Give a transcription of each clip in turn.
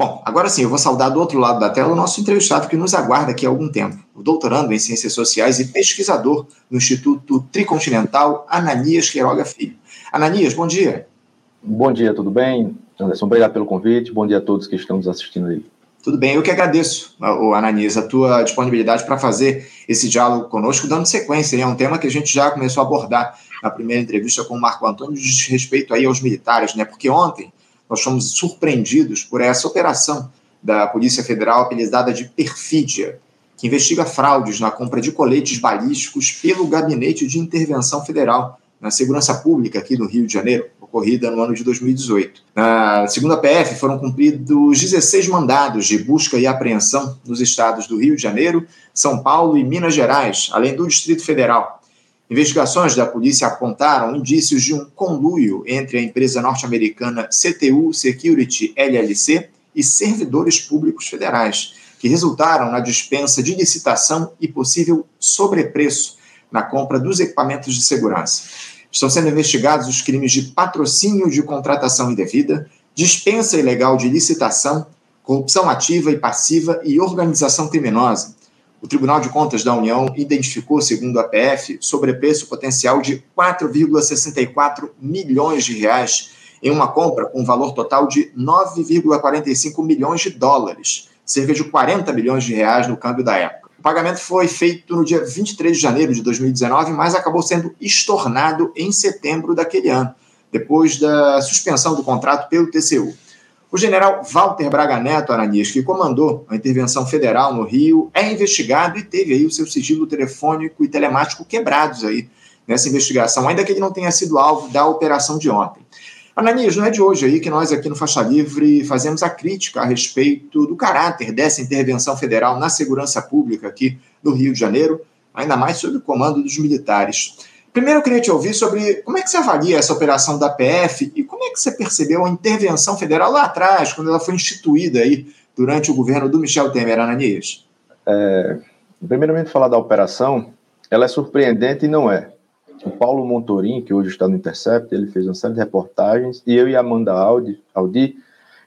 Bom, agora sim, eu vou saudar do outro lado da tela o nosso entrevistado que nos aguarda aqui há algum tempo, o doutorando em Ciências Sociais e pesquisador no Instituto Tricontinental Ananias Queiroga Filho. Ananias, bom dia. Bom dia, tudo bem? Anderson, obrigado pelo convite. Bom dia a todos que estão nos assistindo aí. Tudo bem, eu que agradeço, Ananias, a tua disponibilidade para fazer esse diálogo conosco, dando sequência. É um tema que a gente já começou a abordar na primeira entrevista com o Marco Antônio, de respeito aí aos militares, né? Porque ontem nós fomos surpreendidos por essa operação da Polícia Federal apelidada de Perfídia, que investiga fraudes na compra de coletes balísticos pelo Gabinete de Intervenção Federal na Segurança Pública aqui no Rio de Janeiro, ocorrida no ano de 2018. Na segunda PF, foram cumpridos 16 mandados de busca e apreensão nos estados do Rio de Janeiro, São Paulo e Minas Gerais, além do Distrito Federal. Investigações da polícia apontaram indícios de um conluio entre a empresa norte-americana CTU Security LLC e servidores públicos federais, que resultaram na dispensa de licitação e possível sobrepreço na compra dos equipamentos de segurança. Estão sendo investigados os crimes de patrocínio de contratação indevida, dispensa ilegal de licitação, corrupção ativa e passiva e organização criminosa, o Tribunal de Contas da União identificou, segundo a PF, sobrepreço potencial de 4,64 milhões de reais em uma compra com valor total de 9,45 milhões de dólares, cerca de 40 milhões de reais no câmbio da época. O pagamento foi feito no dia 23 de janeiro de 2019, mas acabou sendo estornado em setembro daquele ano, depois da suspensão do contrato pelo TCU. O general Walter Braga Neto Aranias, que comandou a intervenção federal no Rio, é investigado e teve aí o seu sigilo telefônico e telemático quebrados aí nessa investigação, ainda que ele não tenha sido alvo da operação de ontem. Ananias, não é de hoje aí que nós aqui no Faixa Livre fazemos a crítica a respeito do caráter dessa intervenção federal na segurança pública aqui no Rio de Janeiro, ainda mais sob o comando dos militares. Primeiro eu queria te ouvir sobre como é que você avalia essa operação da PF e como é que você percebeu a intervenção federal lá atrás, quando ela foi instituída aí durante o governo do Michel Temer, Ananias? É, primeiramente, falar da operação, ela é surpreendente e não é. O Paulo Montorim, que hoje está no Intercept, ele fez uma série de reportagens, e eu e Amanda Aldi, Aldi,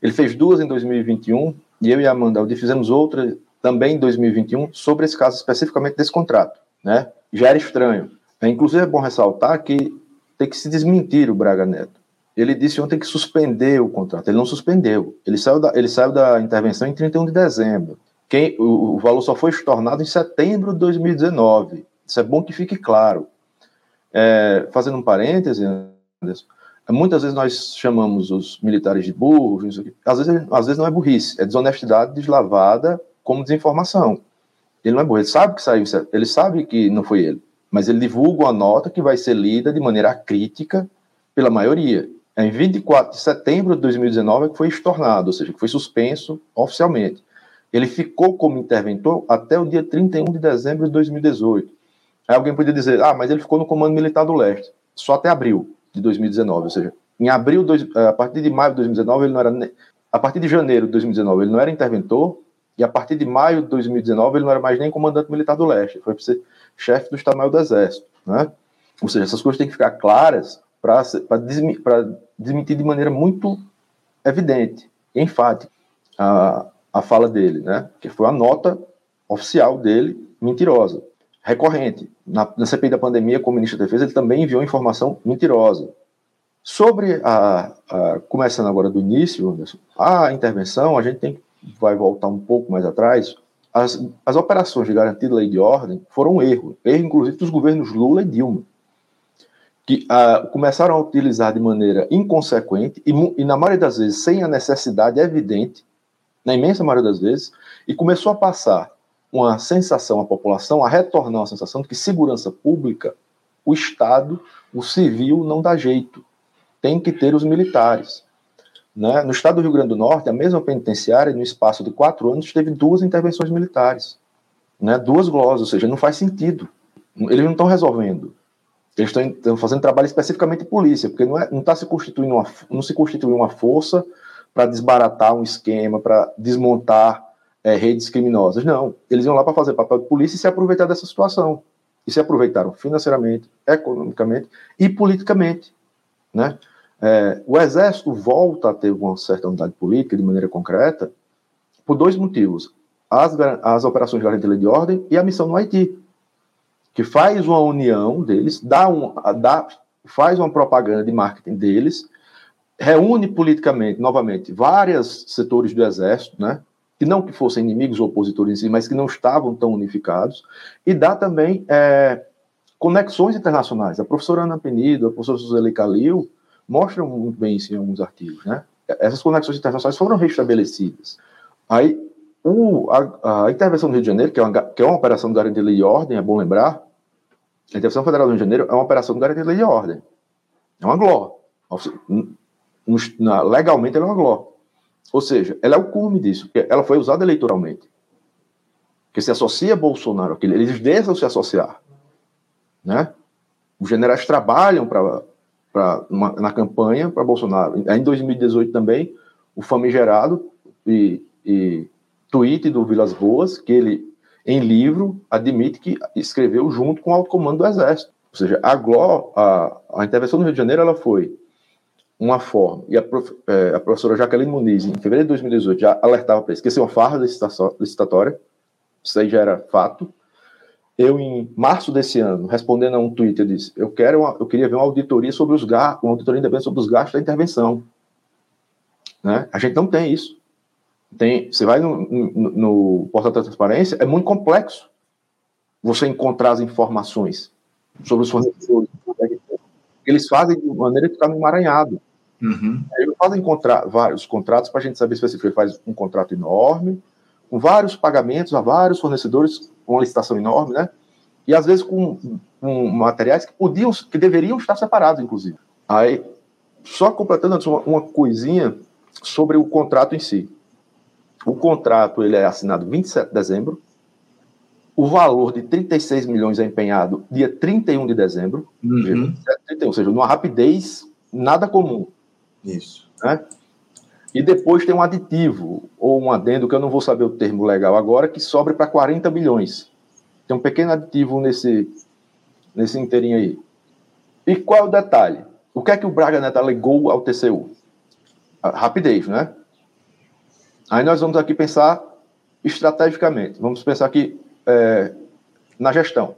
ele fez duas em 2021, e eu e Amanda Aldi fizemos outra também em 2021 sobre esse caso especificamente desse contrato, né? Já era estranho é, inclusive é bom ressaltar que tem que se desmentir o Braga Neto. Ele disse ontem que suspendeu o contrato. Ele não suspendeu. Ele saiu da, ele saiu da intervenção em 31 de dezembro. Quem, o, o valor só foi estornado em setembro de 2019. Isso é bom que fique claro. É, fazendo um parêntese, Anderson, muitas vezes nós chamamos os militares de burros, às vezes, às vezes não é burrice, é desonestidade deslavada como desinformação. Ele não é burro, ele sabe que saiu, ele sabe que não foi ele mas ele divulga uma nota que vai ser lida de maneira crítica pela maioria. É em 24 de setembro de 2019 é que foi estornado, ou seja, que foi suspenso oficialmente. Ele ficou como interventor até o dia 31 de dezembro de 2018. Aí alguém podia dizer, ah, mas ele ficou no Comando Militar do Leste, só até abril de 2019, ou seja, em abril, eh, a partir de maio de 2019, ele não era, a partir de janeiro de 2019, ele não era interventor, e a partir de maio de 2019, ele não era mais nem comandante militar do Leste, foi ser chefe do Estado-Maior do Exército. Né? Ou seja, essas coisas têm que ficar claras para desmentir de maneira muito evidente, enfática, a, a fala dele, né? que foi a nota oficial dele mentirosa, recorrente. Na, na CPI da pandemia, como ministro da Defesa, ele também enviou informação mentirosa. Sobre a, a começando agora do início, Anderson, a intervenção, a gente tem vai voltar um pouco mais atrás, as, as operações de garantia da lei de ordem foram um erro, erro inclusive dos governos Lula e Dilma, que uh, começaram a utilizar de maneira inconsequente e, e, na maioria das vezes, sem a necessidade evidente, na imensa maioria das vezes, e começou a passar uma sensação à população, a retornar uma sensação de que segurança pública, o Estado, o civil não dá jeito, tem que ter os militares. Né? No estado do Rio Grande do Norte, a mesma penitenciária, no espaço de quatro anos, teve duas intervenções militares, né? duas glosas, ou seja, não faz sentido. Eles não estão resolvendo. Eles estão fazendo trabalho especificamente polícia, porque não, é, tá se constituindo uma, não se constituiu uma força para desbaratar um esquema, para desmontar é, redes criminosas. Não. Eles iam lá para fazer papel de polícia e se aproveitar dessa situação. E se aproveitaram financeiramente, economicamente e politicamente. Né? É, o Exército volta a ter uma certa unidade política de maneira concreta por dois motivos. As, as operações de garantia de ordem e a missão no Haiti, que faz uma união deles, dá um, dá, faz uma propaganda de marketing deles, reúne politicamente, novamente, vários setores do exército, né, que não que fossem inimigos ou opositores em si, mas que não estavam tão unificados, e dá também é, conexões internacionais. A professora Ana Penido, a professora Suzeli Calil mostram muito bem isso em alguns artigos, né? Essas conexões internacionais foram restabelecidas. Aí, o, a, a, intervenção do Rio de Janeiro, que é uma, que é uma operação de garantia de lei e ordem, é bom lembrar, a intervenção federal do Rio de Janeiro é uma operação de garantia de lei e ordem. É uma GLO. Legalmente, ela é uma GLO. Ou seja, ela é o cume disso, porque ela foi usada eleitoralmente. Que se associa a Bolsonaro, eles deixam se associar. Né? Os generais trabalham para na campanha para Bolsonaro. Em 2018 também, o famigerado e, e tweet do Vilas Boas, que ele, em livro, admite que escreveu junto com o alto comando do Exército. Ou seja, a, a, a intervenção no Rio de Janeiro ela foi uma forma, e a, prof, é, a professora Jaqueline Muniz, em fevereiro de 2018, já alertava para isso, que ser uma farra licitatória, isso aí já era fato. Eu, em março desse ano, respondendo a um tweet, eu disse: eu, quero uma, eu queria ver uma auditoria sobre os gastos, uma auditoria independente sobre os gastos da intervenção. Né? A gente não tem isso. Tem, você vai no, no, no portal da transparência, é muito complexo você encontrar as informações sobre os fornecedores. Eles fazem de maneira que fica emaranhado. Uhum. Eles fazem contra, vários contratos para a gente saber se faz um contrato enorme, com vários pagamentos a vários fornecedores, uma licitação enorme, né? E às vezes com, com materiais que podiam, que deveriam estar separados, inclusive. Aí, só completando uma, uma coisinha sobre o contrato em si. O contrato ele é assinado 27 de dezembro. O valor de 36 milhões é empenhado dia 31 de dezembro. Uhum. ou seja, numa rapidez nada comum. Isso. Né? E depois tem um aditivo, ou um adendo, que eu não vou saber o termo legal agora, que sobra para 40 milhões. Tem um pequeno aditivo nesse, nesse inteirinho aí. E qual é o detalhe? O que é que o Braga Neto alegou ao TCU? A rapidez, né? Aí nós vamos aqui pensar estrategicamente. Vamos pensar aqui é, na gestão.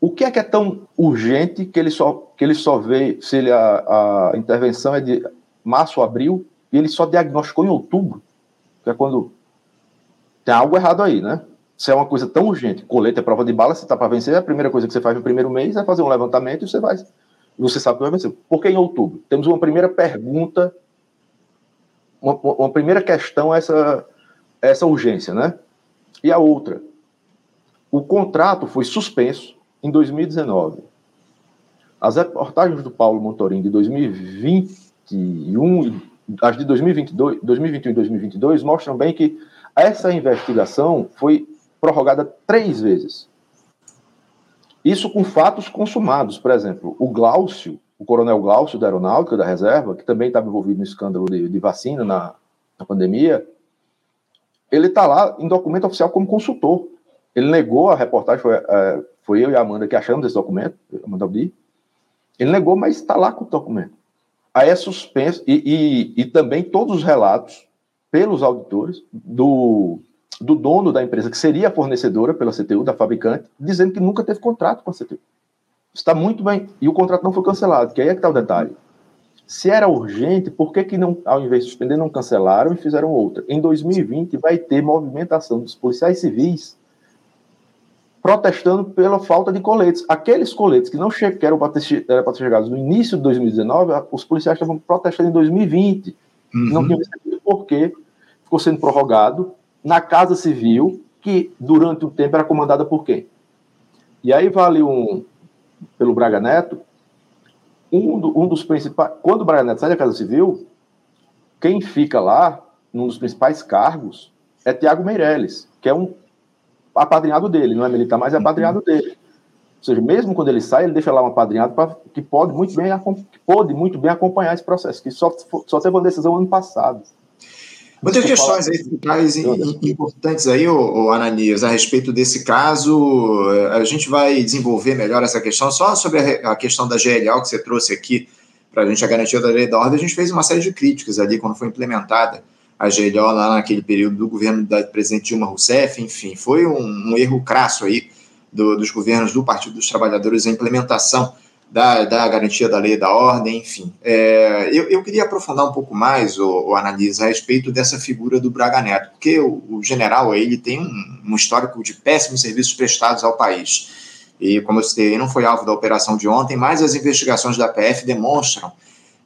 O que é que é tão urgente que ele só, que ele só vê se ele, a, a intervenção é de março, abril, e ele só diagnosticou em outubro, que é quando tem algo errado aí, né? Se é uma coisa tão urgente, colete é prova de bala, você está para vencer, a primeira coisa que você faz no primeiro mês é fazer um levantamento e você vai. Você sabe que vai vencer. Por que em outubro? Temos uma primeira pergunta, uma, uma primeira questão, essa, essa urgência, né? E a outra, o contrato foi suspenso em 2019. As reportagens do Paulo Montorim de 2020 2021, as de 2022, 2021 e 2022 mostram bem que essa investigação foi prorrogada três vezes. Isso com fatos consumados. Por exemplo, o Glaucio, o coronel Glaucio da Aeronáutica, da Reserva, que também estava envolvido no escândalo de, de vacina na, na, pandemia, ele está lá em documento oficial como consultor. Ele negou a reportagem, foi, é, foi eu e a Amanda que achamos esse documento, Amanda Aldi. Ele negou, mas está lá com o documento. É suspenso, e, e, e também todos os relatos pelos auditores do, do dono da empresa, que seria a fornecedora pela CTU, da fabricante, dizendo que nunca teve contrato com a CTU. Está muito bem. E o contrato não foi cancelado, que aí é que está o detalhe. Se era urgente, por que, que não, ao invés de suspender, não cancelaram e fizeram outra? Em 2020 vai ter movimentação dos policiais civis protestando pela falta de coletes. Aqueles coletes que não che que eram para ter, era ter chegados no início de 2019, os policiais estavam protestando em 2020. Uhum. Não tinham porque ficou sendo prorrogado na Casa Civil, que durante o tempo era comandada por quem? E aí vale um, pelo Braga Neto, um, do, um dos principais. Quando o Braga Neto sai da Casa Civil, quem fica lá, num dos principais cargos, é Tiago Meirelles, que é um apadrinhado dele, não é militar, mas é apadrinhado dele. Ou seja, mesmo quando ele sai, ele deixa lá um apadrinhado pra, que pode muito bem que pode muito bem acompanhar esse processo, que só, só teve uma decisão ano passado. Muitas questões aí importantes aí, o Ananias, a respeito desse caso. A gente vai desenvolver melhor essa questão. Só sobre a, a questão da GLO que você trouxe aqui, para a gente a garantia da lei da ordem, a gente fez uma série de críticas ali quando foi implementada a GLO lá naquele período do governo da presidente Dilma Rousseff, enfim, foi um, um erro crasso aí do, dos governos do Partido dos Trabalhadores a implementação da, da garantia da lei da ordem, enfim. É, eu, eu queria aprofundar um pouco mais, o, o Analisa, a respeito dessa figura do Braga Neto, porque o, o general ele tem um, um, histórico de péssimos serviços prestados ao país. E, como eu citei, não foi alvo da operação de ontem, mas as investigações da PF demonstram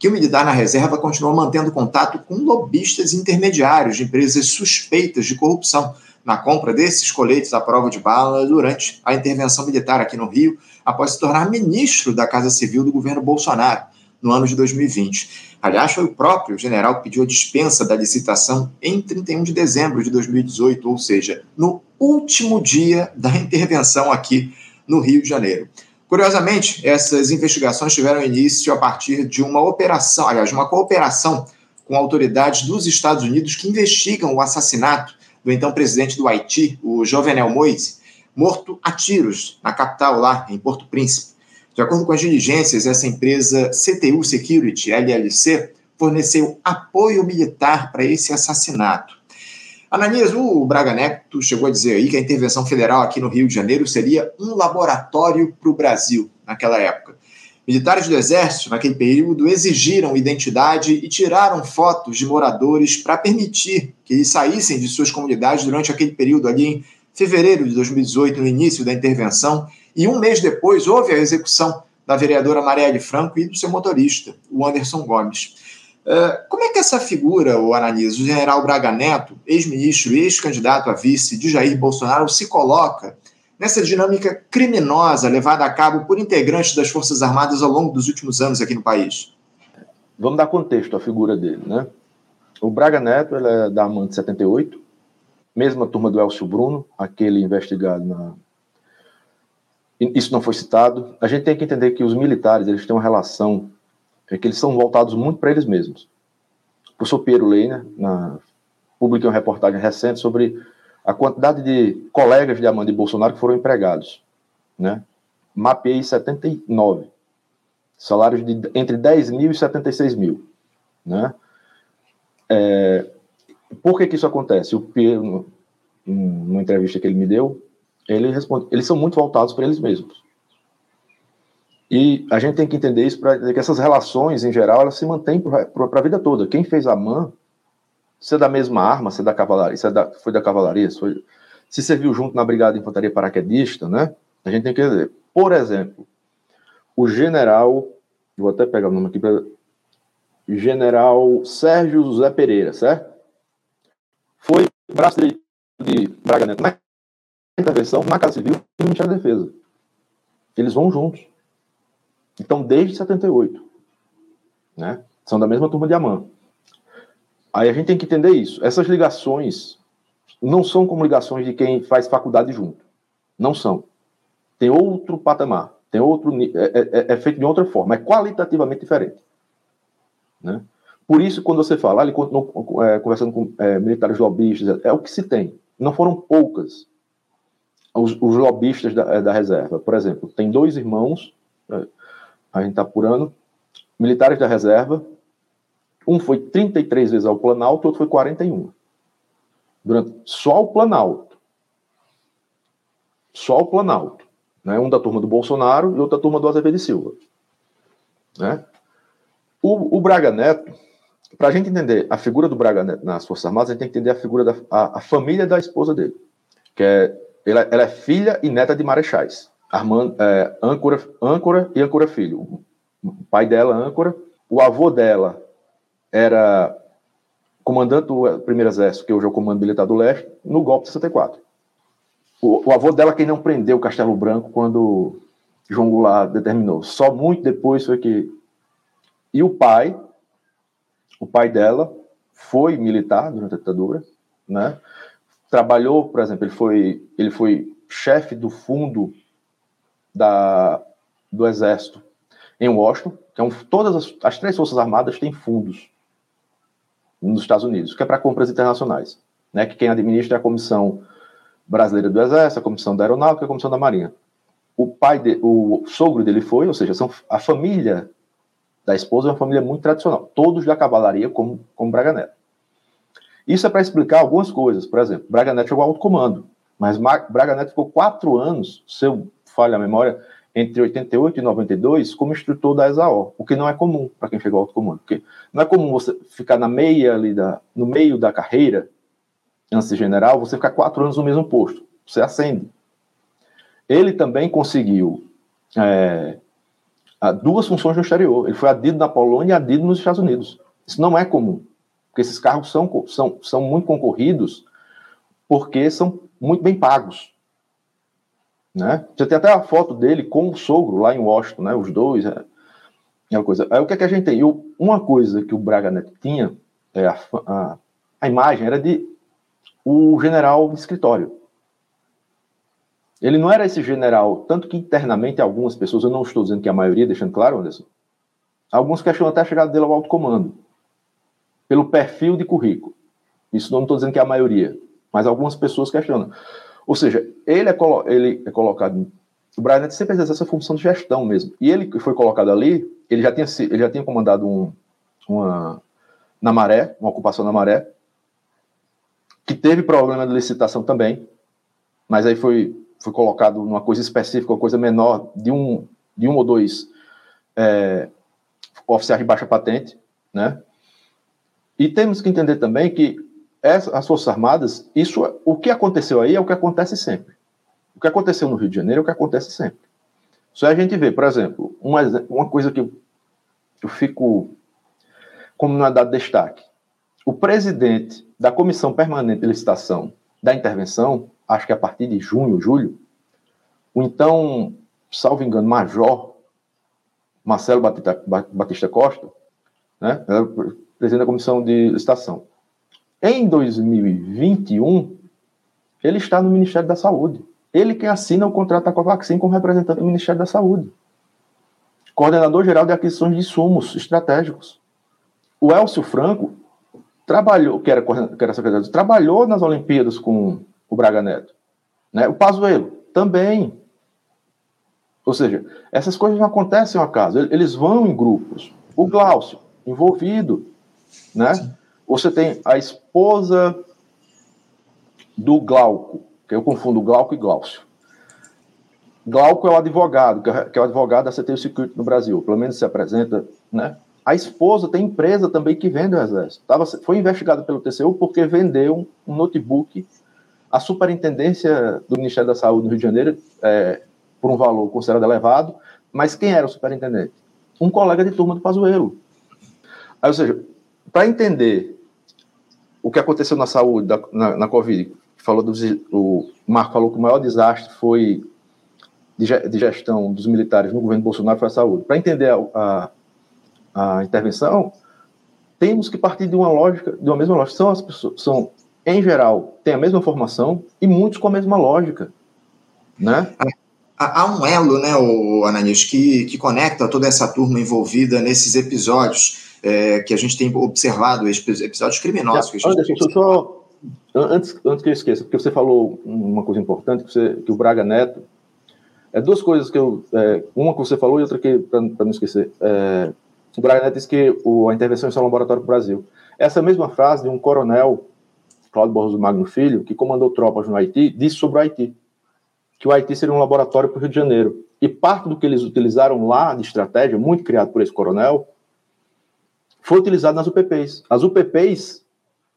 que o militar na reserva continuou mantendo contato com lobistas intermediários de empresas suspeitas de corrupção na compra desses coletes à prova de bala durante a intervenção militar aqui no Rio, após se tornar ministro da Casa Civil do governo Bolsonaro no ano de 2020. Aliás, foi o próprio general que pediu a dispensa da licitação em 31 de dezembro de 2018, ou seja, no último dia da intervenção aqui no Rio de Janeiro. Curiosamente, essas investigações tiveram início a partir de uma operação, aliás, uma cooperação com autoridades dos Estados Unidos que investigam o assassinato do então presidente do Haiti, o Jovenel Moise, morto a tiros na capital lá, em Porto Príncipe. De acordo com as diligências, essa empresa CTU Security, LLC, forneceu apoio militar para esse assassinato. Ananias, o Braga Neto chegou a dizer aí que a intervenção federal aqui no Rio de Janeiro seria um laboratório para o Brasil naquela época. Militares do Exército, naquele período, exigiram identidade e tiraram fotos de moradores para permitir que eles saíssem de suas comunidades durante aquele período ali em fevereiro de 2018, no início da intervenção, e um mês depois houve a execução da vereadora Marielle Franco e do seu motorista, o Anderson Gomes. Uh, como essa figura, o Ananias, o general Braga Neto, ex-ministro e ex-candidato a vice de Jair Bolsonaro, se coloca nessa dinâmica criminosa levada a cabo por integrantes das Forças Armadas ao longo dos últimos anos aqui no país? Vamos dar contexto à figura dele, né? O Braga Neto ele é da AMAN de 78, mesma turma do Elcio Bruno, aquele investigado na. Isso não foi citado. A gente tem que entender que os militares eles têm uma relação, é que eles são voltados muito para eles mesmos. O professor Piero Leiner na... publicou uma reportagem recente sobre a quantidade de colegas de Amanda e Bolsonaro que foram empregados. Né? Mapeei 79. Salários de entre 10 mil e 76 mil. Né? É, por que, que isso acontece? O Pierre, numa entrevista que ele me deu, ele responde: eles são muito voltados para eles mesmos. E a gente tem que entender isso para que essas relações, em geral, elas se mantêm para a vida toda. Quem fez a MAN, se é da mesma arma, se é da cavalaria, se é da, foi da cavalaria, se, foi, se serviu junto na Brigada de Infantaria Paraquedista, né? A gente tem que entender. Por exemplo, o general, vou até pegar o nome aqui para General Sérgio José Pereira, certo? foi braço direito de Braga Neto na intervenção, na Casa Civil e no Ministério da Defesa. Eles vão juntos. Então, desde 78. Né? São da mesma turma de Amã. Aí a gente tem que entender isso. Essas ligações não são como ligações de quem faz faculdade junto. Não são. Tem outro patamar. Tem outro. É, é, é feito de outra forma. É qualitativamente diferente. Né? Por isso, quando você fala, ele continuou é, conversando com é, militares lobistas, é o que se tem. Não foram poucas os, os lobistas da, é, da, reserva. Por exemplo, tem dois irmãos, é, a gente está apurando, militares da reserva. Um foi 33 vezes ao Planalto, outro foi 41. Durante, só o Planalto. Só o Planalto. Né? Um da turma do Bolsonaro e outro da turma do Azevedo Silva. Né? O, o Braga Neto, para a gente entender a figura do Braga nas Forças Armadas, a gente tem que entender a figura da a, a família da esposa dele, que é ela, ela, é filha e neta de marechais, Armando, é, âncora, âncora e âncora filho. O pai dela, âncora, o avô dela era comandante do primeiro exército, que hoje é o comando militar do leste, no golpe de 64. O, o avô dela quem não prendeu o Castelo Branco quando João Goulart determinou. Só muito depois foi que e o pai o pai dela foi militar durante a ditadura, né? Trabalhou, por exemplo, ele foi, ele foi chefe do fundo da, do Exército em Washington, que é um, todas as, as três forças armadas têm fundos nos Estados Unidos, que é para compras internacionais, né? Que quem administra é a Comissão Brasileira do Exército, a Comissão da Aeronáutica, a Comissão da Marinha. O pai, de, o sogro dele foi, ou seja, são, a família da esposa é uma família muito tradicional, todos da cavalaria, como, como Braga Neto. Isso é para explicar algumas coisas. Por exemplo, Braga Neto chegou ao alto comando, mas Braga Neto ficou quatro anos, se eu falho a memória, entre 88 e 92 como instrutor da ESAO, o que não é comum para quem chegou ao alto comando. Porque não é comum você ficar na meia ali da, no meio da carreira, antes de general, você ficar quatro anos no mesmo posto. Você ascende. Ele também conseguiu é, duas funções no exterior. Ele foi adido na Polônia e adido nos Estados Unidos. Isso não é comum, porque esses cargos são, são, são muito concorridos porque são muito bem pagos. Né? Você tem até a foto dele com o sogro lá em Washington, né? Os dois. É, é uma coisa. Aí o que, é que a gente tem? Eu, uma coisa que o Braga Neto tinha, é a, a, a imagem era de o general de escritório. Ele não era esse general, tanto que internamente algumas pessoas, eu não estou dizendo que a maioria, deixando claro, Anderson, alguns questionam até a chegada dele ao alto comando, pelo perfil de currículo. Isso não estou dizendo que é a maioria, mas algumas pessoas questionam. Ou seja, ele é, ele é colocado. O Brian sempre exerceu essa função de gestão mesmo. E ele foi colocado ali, ele já tinha, ele já tinha comandado um, uma. Na maré, uma ocupação na maré, que teve problema de licitação também, mas aí foi, foi colocado numa coisa específica, uma coisa menor, de um, de um ou dois é, oficiais de baixa patente, né? E temos que entender também que as Forças Armadas, isso, o que aconteceu aí é o que acontece sempre. O que aconteceu no Rio de Janeiro é o que acontece sempre. Só a gente vê, por exemplo, uma, uma coisa que eu, fico, como não é dado destaque, o presidente da Comissão Permanente de Licitação da Intervenção, acho que a partir de junho, julho, o então, salvo engano, Major Marcelo Batista, Batista Costa, né, presidente da Comissão de Licitação, em 2021, ele está no Ministério da Saúde. Ele que assina o contrato da Covaxin como representante do Ministério da Saúde. Coordenador geral de aquisições de insumos estratégicos. O Elcio Franco trabalhou, que era, que era secretário, trabalhou nas Olimpíadas com o Braga Neto. Né? O Pazuello também. Ou seja, essas coisas não acontecem ao acaso, eles vão em grupos. O Glaucio, envolvido, né? Sim. Você tem a esposa do Glauco, que eu confundo Glauco e Glaucio. Glauco é o advogado, é, que é o advogado da CTU Security no Brasil, pelo menos se apresenta, né? A esposa tem empresa também que vende o exército. Tava, foi investigado pelo TCU porque vendeu um notebook à superintendência do Ministério da Saúde no Rio de Janeiro é, por um valor considerado elevado, mas quem era o superintendente? Um colega de turma do Pazuello. Ou seja, para entender o que aconteceu na saúde, da, na, na Covid, falou do, o Marco falou que o maior desastre foi de, gestão dos militares no governo Bolsonaro foi a saúde. Para entender a, a, a, intervenção, temos que partir de uma lógica, de uma mesma lógica. São as pessoas, são, em geral, têm a mesma formação e muitos com a mesma lógica, né? Há um elo, né, Ananias, que, que conecta toda essa turma envolvida nesses episódios é, que a gente tem observado, episódios criminosos. que a gente Anderson, tem... só, antes, antes que eu esqueça, porque você falou uma coisa importante, que, você, que o Braga Neto. É duas coisas que eu. É, uma que você falou e outra que, para não esquecer. É, o Braga Neto disse que o, a intervenção é só um laboratório para o Brasil. Essa mesma frase de um coronel, Cláudio Borges Magno Filho, que comandou tropas no Haiti, disse sobre o Haiti. Que o Haiti seria um laboratório para o Rio de Janeiro. E parte do que eles utilizaram lá de estratégia, muito criado por esse coronel, foi utilizado nas UPPs. As UPPs,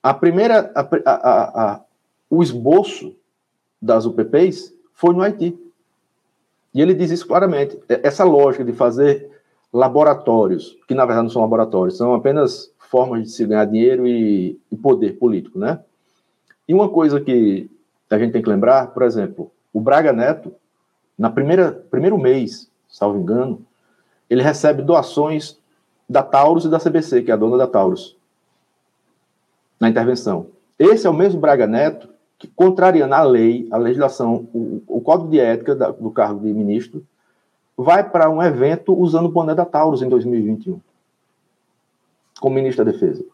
a primeira, a, a, a, o esboço das UPPs foi no Haiti. E ele diz isso claramente. Essa lógica de fazer laboratórios, que na verdade não são laboratórios, são apenas formas de se ganhar dinheiro e, e poder político, né? E uma coisa que a gente tem que lembrar, por exemplo, o Braga Neto, na primeira primeiro mês, salvo engano, ele recebe doações da Taurus e da CBC, que é a dona da Taurus, na intervenção. Esse é o mesmo Braga Neto que, contrariando a lei, a legislação, o, o código de ética da, do cargo de ministro, vai para um evento usando o boné da Taurus em 2021, como ministro da Defesa.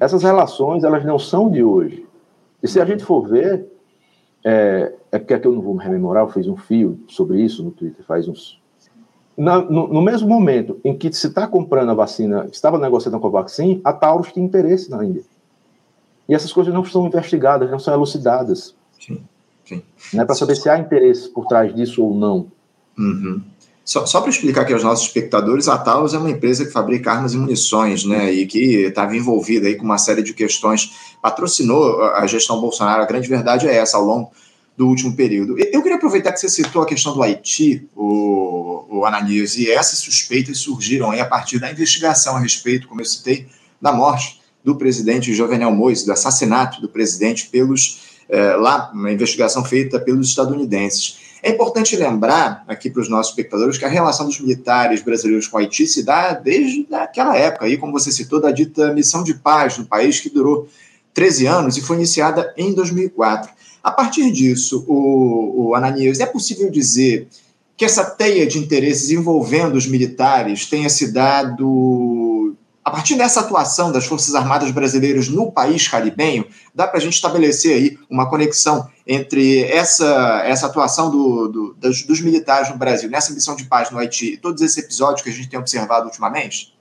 Essas relações, elas não são de hoje. E se a gente for ver, é, é aqui eu não vou me rememorar, eu fiz um fio sobre isso no Twitter faz uns na, no, no, mesmo momento em que se está comprando a vacina, estava negociando com a vacina, a Taurus tinha interesse na Índia. E essas coisas não são investigadas, não são elucidadas. Sim, sim. Não é para saber se há interesse por trás disso ou não. Uhum. Só, só para explicar aqui aos nossos espectadores, a Talos é uma empresa que fabrica armas e munições, né, e que estava envolvida aí com uma série de questões, patrocinou a gestão Bolsonaro. A grande verdade é essa ao longo do último período. Eu queria aproveitar que você citou a questão do Haiti, o, o Ananias, e essas suspeitas surgiram aí a partir da investigação a respeito, como eu citei, da morte do presidente Jovenel Moïse, do assassinato do presidente pelos eh, lá, uma investigação feita pelos estadunidenses. É importante lembrar aqui para os nossos espectadores que a relação dos militares brasileiros com Haiti se dá desde aquela época, aí, como você citou, da dita missão de paz no país, que durou 13 anos e foi iniciada em 2004. A partir disso, o, o Ananias, é possível dizer que essa teia de interesses envolvendo os militares tenha se dado a partir dessa atuação das Forças Armadas brasileiras no país caribenho, dá para a gente estabelecer aí uma conexão entre essa, essa atuação do, do, dos, dos, militares no Brasil, nessa missão de paz no Haiti, e todos esses episódios que a gente tem observado ultimamente?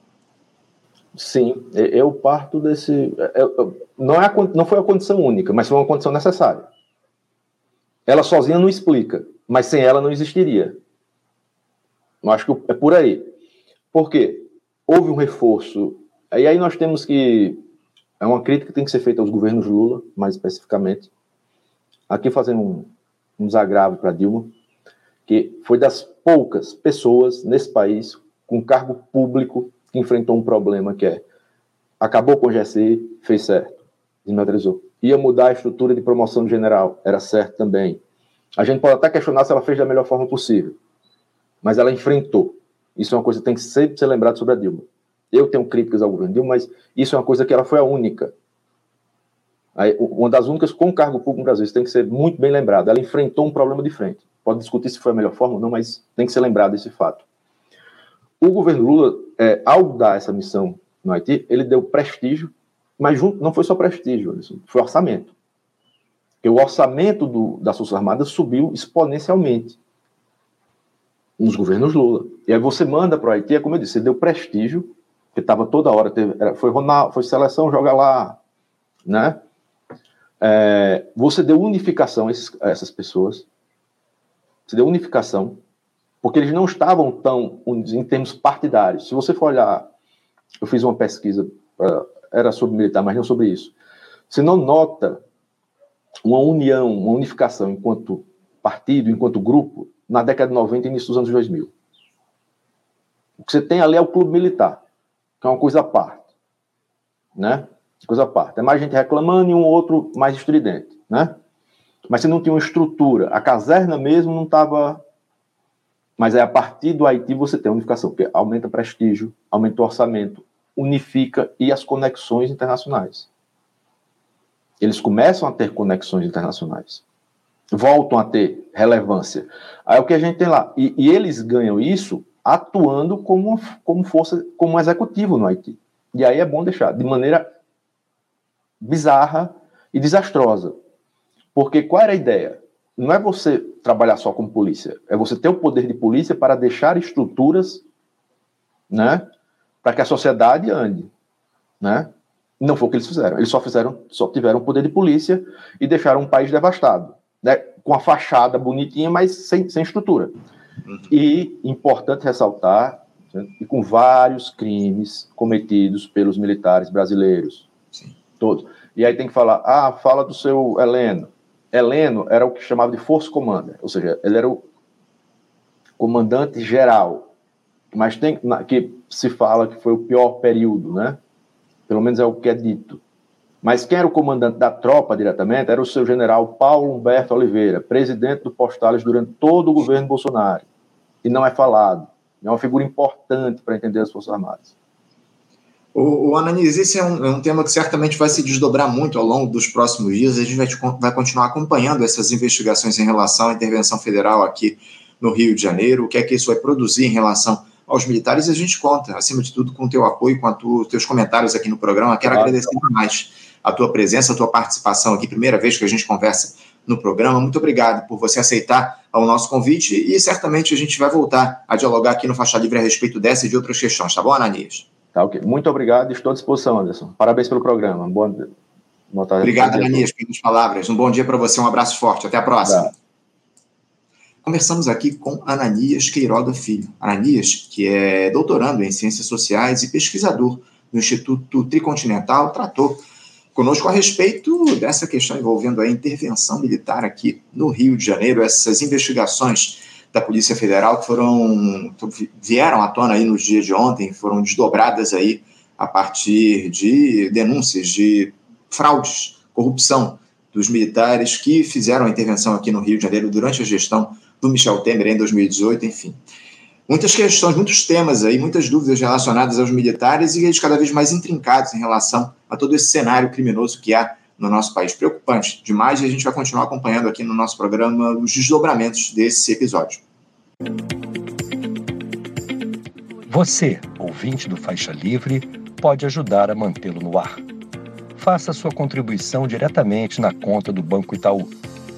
Sim, eu parto desse. Eu, não, é a, não foi a condição única, mas foi uma condição necessária. Ela sozinha não explica, mas sem ela não existiria. Eu acho que é por aí. Por quê? houve um reforço. E aí nós temos que. É uma crítica que tem que ser feita aos governos Lula, mais especificamente. Aqui fazendo um, um desagravo para Dilma, que foi das poucas pessoas nesse país com cargo público que enfrentou um problema que é acabou com o GSI, fez certo, desmaterializou. Ia mudar a estrutura de promoção de general, era certo também. A gente pode até questionar se ela fez da melhor forma possível, mas ela enfrentou. Isso é uma coisa que tem que sempre ser lembrado sobre a Dilma. Eu tenho críticas ao governo Dilma, mas isso é uma coisa que ela foi a única. Uma das únicas com cargo público no Brasil. Isso tem que ser muito bem lembrado. Ela enfrentou um problema de frente. Pode discutir se foi a melhor forma ou não, mas tem que ser lembrado esse fato. O governo Lula, é, ao dar essa missão no Haiti, ele deu prestígio, mas não foi só prestígio, foi orçamento. Porque o orçamento do, das Forças Armadas subiu exponencialmente nos governos Lula. E aí você manda para o Haiti, é como eu disse, você deu prestígio, que estava toda hora, teve, era, foi Ronaldo, foi seleção, joga lá, né? É, você deu unificação a, esses, a essas pessoas, você deu unificação, porque eles não estavam tão em termos partidários. Se você for olhar, eu fiz uma pesquisa, era sobre militar, mas não sobre isso. Você não nota uma união, uma unificação enquanto partido, enquanto grupo, na década de 90 e início dos anos 2000. O que você tem ali é o clube militar, que é uma coisa à parte, né? Coisa à parte. É mais gente reclamando e um outro mais estridente, né? Mas você não tinha uma estrutura. A caserna mesmo não estava... Mas é a partir do Haiti você tem a unificação, porque aumenta prestígio, aumenta o orçamento, unifica e as conexões internacionais. Eles começam a ter conexões internacionais voltam a ter relevância. Aí o que a gente tem lá? E, e eles ganham isso atuando como, como força, como executivo no Haiti. E aí é bom deixar, de maneira bizarra e desastrosa. Porque qual era a ideia? Não é você trabalhar só como polícia, é você ter o poder de polícia para deixar estruturas, né, para que a sociedade ande, né? Não foi o que eles fizeram. Eles só fizeram, só tiveram o poder de polícia e deixaram um país devastado né, com a fachada bonitinha, mas sem, sem estrutura. Uhum. E, importante ressaltar, né, e com vários crimes cometidos pelos militares brasileiros. Sim. Todos. E aí tem que falar, ah, fala do seu Heleno. Heleno era o que chamava de Force Commander, ou seja, ele era o comandante geral, mas tem que se fala que foi o pior período, né? Pelo menos é o que é dito. Mas quem era o comandante da tropa diretamente era o seu general Paulo Humberto Oliveira, presidente do Postales durante todo o governo Bolsonaro. E não é falado. É uma figura importante para entender as Forças Armadas. O, o Ananis, esse é um, é um, tema que certamente vai se desdobrar muito ao longo dos próximos dias. A gente vai, vai continuar acompanhando essas investigações em relação à intervenção federal aqui no Rio de Janeiro, o que é que isso vai produzir em relação aos militares. E a gente conta, acima de tudo, com o teu apoio, com os teus comentários aqui no programa. Quero claro. agradecer demais a tua presença, a tua participação aqui, primeira vez que a gente conversa no programa. Muito obrigado por você aceitar o nosso convite e certamente a gente vai voltar a dialogar aqui no Faixa Livre a respeito dessa e de outras questões, tá bom, Ananias? Tá ok. Muito obrigado, estou à disposição, Anderson. Parabéns pelo programa. Bom Obrigado, Ananias, pelas palavras. Um bom dia para você, um abraço forte. Até a próxima. Tá. Conversamos aqui com Ananias Queiroga Filho. Ananias, que é doutorando em Ciências Sociais e pesquisador no Instituto Tricontinental, tratou conosco a respeito dessa questão envolvendo a intervenção militar aqui no Rio de Janeiro, essas investigações da Polícia Federal que foram vieram à tona aí nos dias de ontem, foram desdobradas aí a partir de denúncias de fraudes, corrupção dos militares que fizeram a intervenção aqui no Rio de Janeiro durante a gestão do Michel Temer em 2018, enfim. Muitas questões, muitos temas aí, muitas dúvidas relacionadas aos militares e eles cada vez mais intrincados em relação a todo esse cenário criminoso que há no nosso país. Preocupante demais e a gente vai continuar acompanhando aqui no nosso programa os desdobramentos desse episódio. Você, ouvinte do Faixa Livre, pode ajudar a mantê-lo no ar. Faça sua contribuição diretamente na conta do Banco Itaú.